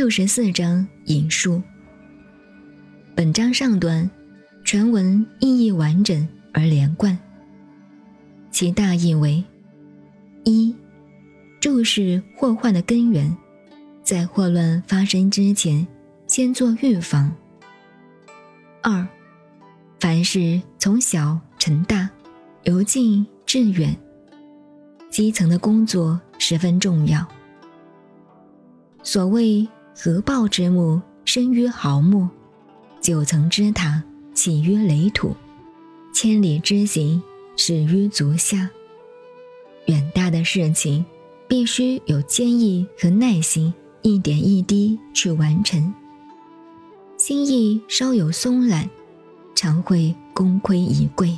六十四章引述。本章上段，全文意义完整而连贯。其大意为：一、注视祸患的根源，在祸乱发生之前，先做预防；二、凡事从小成大，由近至远，基层的工作十分重要。所谓“合抱之木，生于毫末”。九层之塔起于垒土，千里之行始于足下。远大的事情必须有坚毅和耐心，一点一滴去完成。心意稍有松懒，常会功亏一篑。